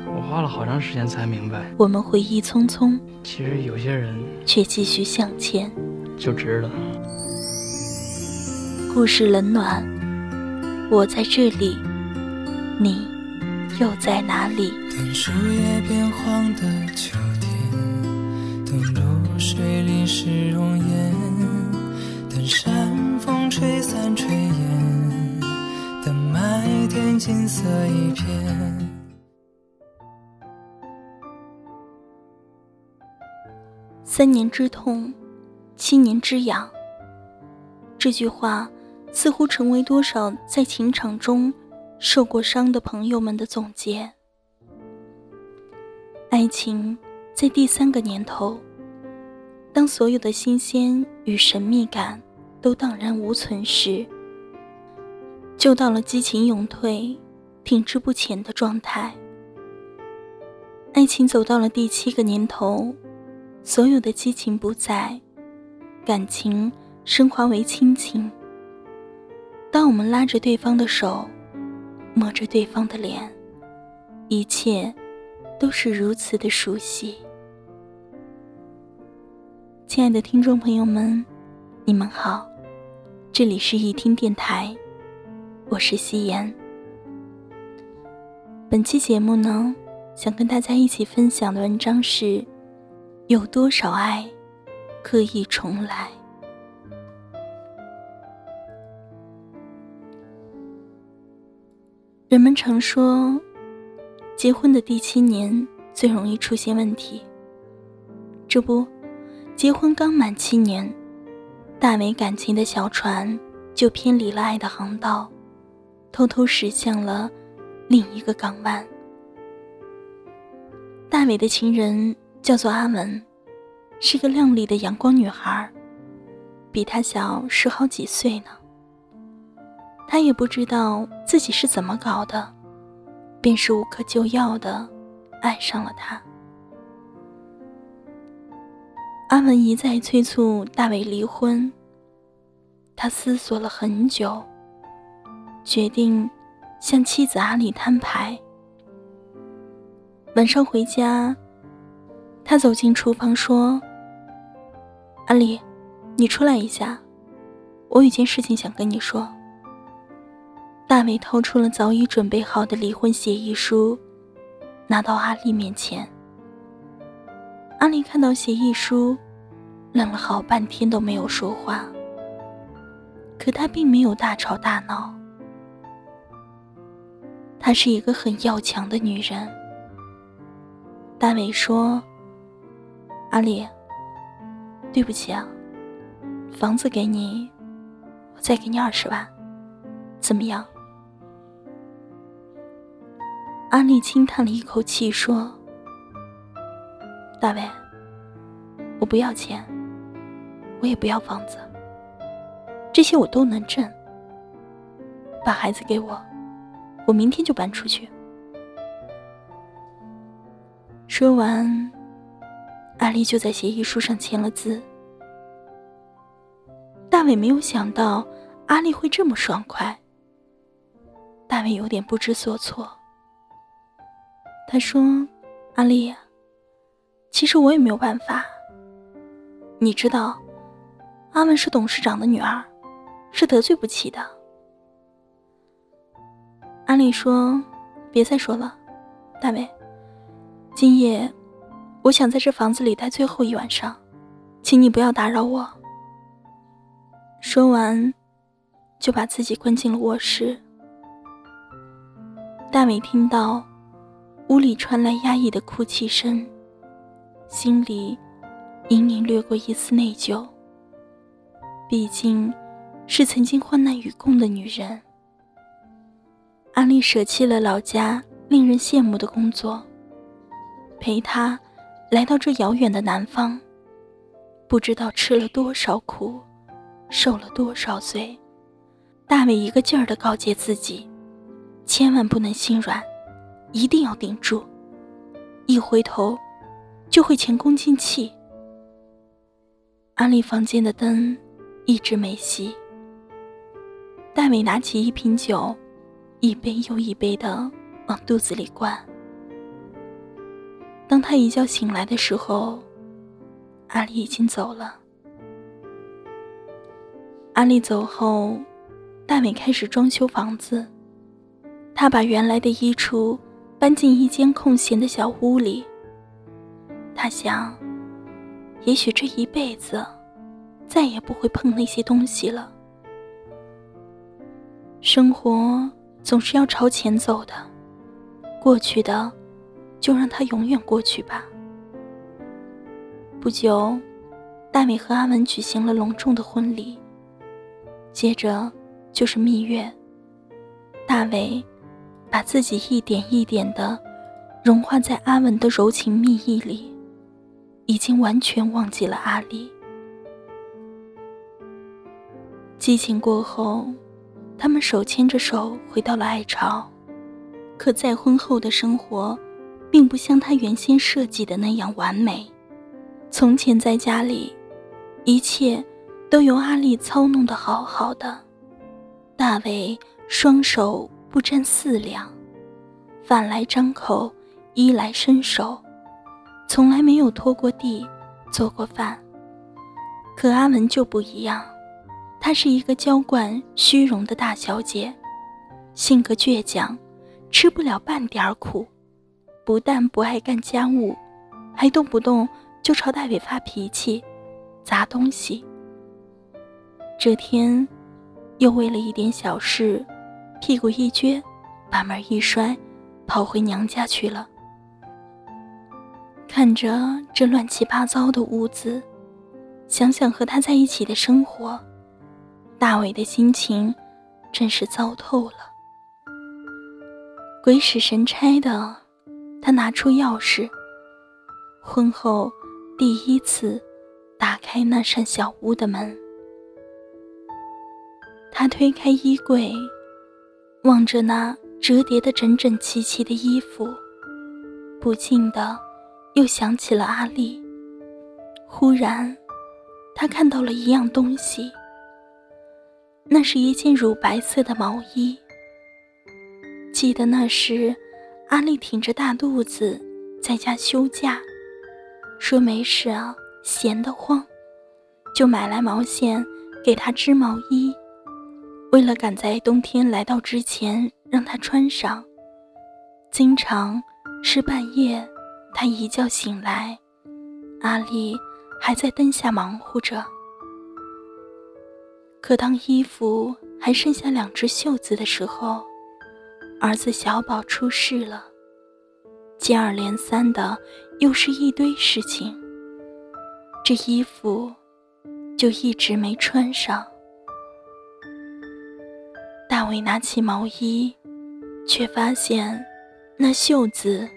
我花了好长时间才明白。我们回忆匆匆，其实有些人却继续向前，就值了。故事冷暖，我在这里，你又在哪里？等树叶变黄的秋天，等露水淋湿容颜，等山风吹散炊烟，等麦田金色一片。三年之痛，七年之痒。这句话。似乎成为多少在情场中受过伤的朋友们的总结。爱情在第三个年头，当所有的新鲜与神秘感都荡然无存时，就到了激情永退、停滞不前的状态。爱情走到了第七个年头，所有的激情不在，感情升华为亲情。当我们拉着对方的手，摸着对方的脸，一切都是如此的熟悉。亲爱的听众朋友们，你们好，这里是易听电台，我是夕颜。本期节目呢，想跟大家一起分享的文章是：有多少爱，可以重来？人们常说，结婚的第七年最容易出现问题。这不，结婚刚满七年，大美感情的小船就偏离了爱的航道，偷偷驶向了另一个港湾。大伟的情人叫做阿文，是个靓丽的阳光女孩，比他小十好几岁呢。他也不知道自己是怎么搞的，便是无可救药的爱上了他。阿文一再催促大伟离婚，他思索了很久，决定向妻子阿丽摊牌。晚上回家，他走进厨房说：“阿丽，你出来一下，我有件事情想跟你说。”大伟掏出了早已准备好的离婚协议书，拿到阿丽面前。阿丽看到协议书，愣了好半天都没有说话。可她并没有大吵大闹。她是一个很要强的女人。大伟说：“阿丽，对不起啊，房子给你，我再给你二十万，怎么样？”阿丽轻叹了一口气，说：“大卫，我不要钱，我也不要房子，这些我都能挣。把孩子给我，我明天就搬出去。”说完，阿丽就在协议书上签了字。大伟没有想到阿丽会这么爽快，大伟有点不知所措。他说：“阿丽，其实我也没有办法。你知道，阿文是董事长的女儿，是得罪不起的。”阿丽说：“别再说了，大伟，今夜我想在这房子里待最后一晚上，请你不要打扰我。”说完，就把自己关进了卧室。大伟听到。屋里传来压抑的哭泣声，心里隐隐掠过一丝内疚。毕竟，是曾经患难与共的女人。阿丽舍弃了老家令人羡慕的工作，陪他来到这遥远的南方，不知道吃了多少苦，受了多少罪。大伟一个劲儿的告诫自己，千万不能心软，一定要顶住，一回头就会前功尽弃。阿丽房间的灯一直没熄。大伟拿起一瓶酒，一杯又一杯的往肚子里灌。当他一觉醒来的时候，阿丽已经走了。阿丽走后，大伟开始装修房子。他把原来的衣橱搬进一间空闲的小屋里。他想，也许这一辈子再也不会碰那些东西了。生活总是要朝前走的，过去的就让它永远过去吧。不久，大美和阿文举行了隆重的婚礼。接着就是蜜月。大伟把自己一点一点的融化在阿文的柔情蜜意里，已经完全忘记了阿丽。激情过后，他们手牵着手回到了爱巢。可再婚后的生活，并不像他原先设计的那样完美。从前在家里，一切都由阿丽操弄得好好的。大伟双手不沾四两，饭来张口，衣来伸手，从来没有拖过地，做过饭。可阿文就不一样，她是一个娇惯虚荣的大小姐，性格倔强，吃不了半点苦，不但不爱干家务，还动不动。就朝大伟发脾气，砸东西。这天，又为了一点小事，屁股一撅，把门一摔，跑回娘家去了。看着这乱七八糟的屋子，想想和他在一起的生活，大伟的心情真是糟透了。鬼使神差的，他拿出钥匙，婚后。第一次打开那扇小屋的门，他推开衣柜，望着那折叠的整整齐齐的衣服，不禁的又想起了阿丽。忽然，他看到了一样东西，那是一件乳白色的毛衣。记得那时，阿丽挺着大肚子在家休假。说没事啊，闲得慌，就买来毛线给她织毛衣。为了赶在冬天来到之前让她穿上，经常是半夜，他一觉醒来，阿丽还在灯下忙活着。可当衣服还剩下两只袖子的时候，儿子小宝出事了。接二连三的，又是一堆事情。这衣服就一直没穿上。大卫拿起毛衣，却发现那袖子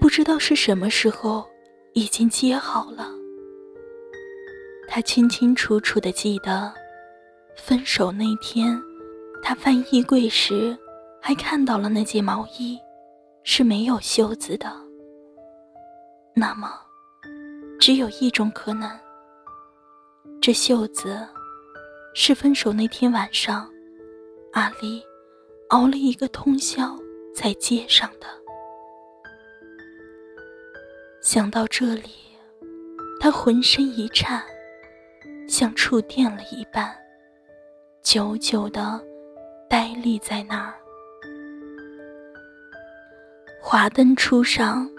不知道是什么时候已经接好了。他清清楚楚的记得，分手那天，他翻衣柜时还看到了那件毛衣。是没有袖子的。那么，只有一种可能：这袖子是分手那天晚上，阿丽熬了一个通宵才接上的。想到这里，他浑身一颤，像触电了一般，久久的呆立在那儿。华灯初上，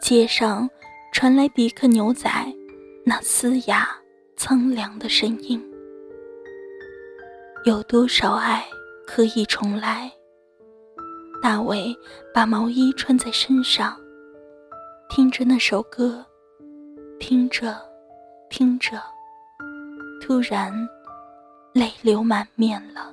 街上传来迪克牛仔那嘶哑苍凉的声音。有多少爱可以重来？大卫把毛衣穿在身上，听着那首歌，听着，听着，突然泪流满面了。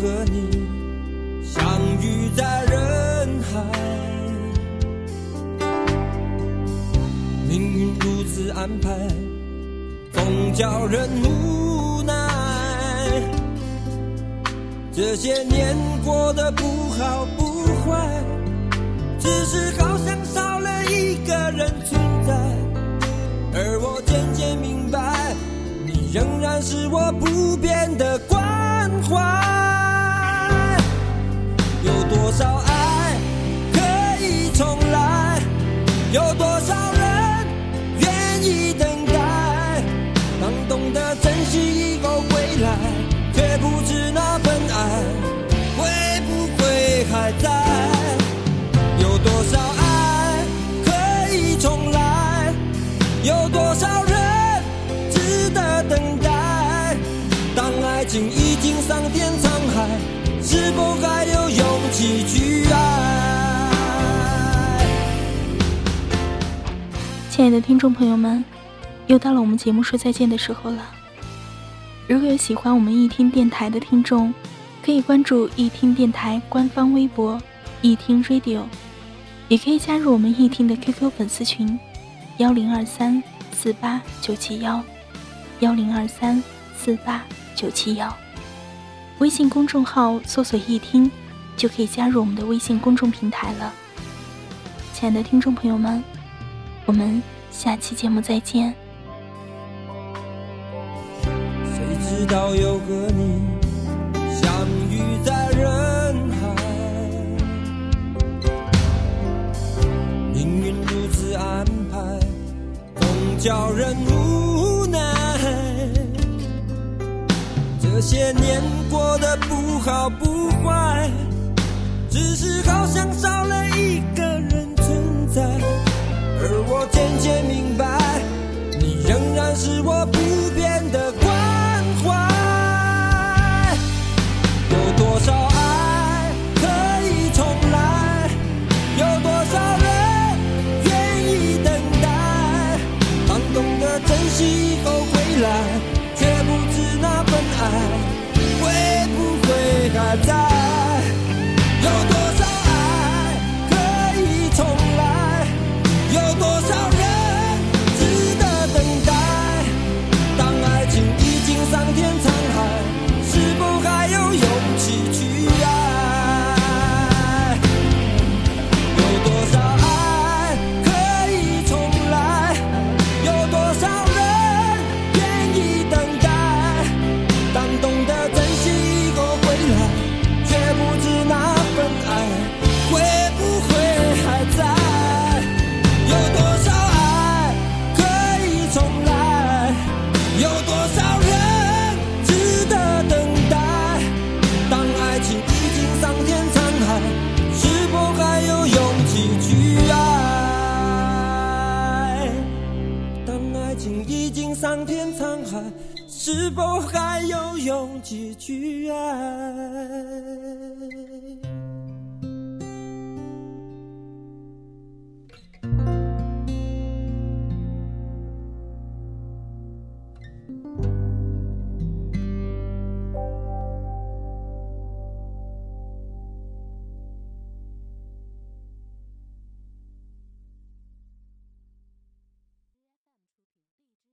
和你相遇在人海，命运如此安排，总叫人无奈。这些年过得不好不坏。只是好像少了一个人存在，而我渐渐明白，你仍然是我不变的关怀。多少爱可以重来？有多少人愿意等待？当懂得珍惜以后回来，却不知那份爱会不会还在。有多少爱可以重来？有多少人值得等待？当爱情已经桑田沧，是否还有勇气去爱？亲爱的听众朋友们，又到了我们节目说再见的时候了。如果有喜欢我们一听电台的听众，可以关注一听电台官方微博“一听 Radio”。也可以加入我们易听的 QQ 粉丝群，幺零二三四八九七幺，幺零二三四八九七幺。微信公众号搜索“易听”，就可以加入我们的微信公众平台了。亲爱的听众朋友们，我们下期节目再见。谁知道又和你相遇在人。安排总叫人无这些年过得不好不坏，只是好像少了一个人存在，而我渐渐明白，是否还有勇气去爱？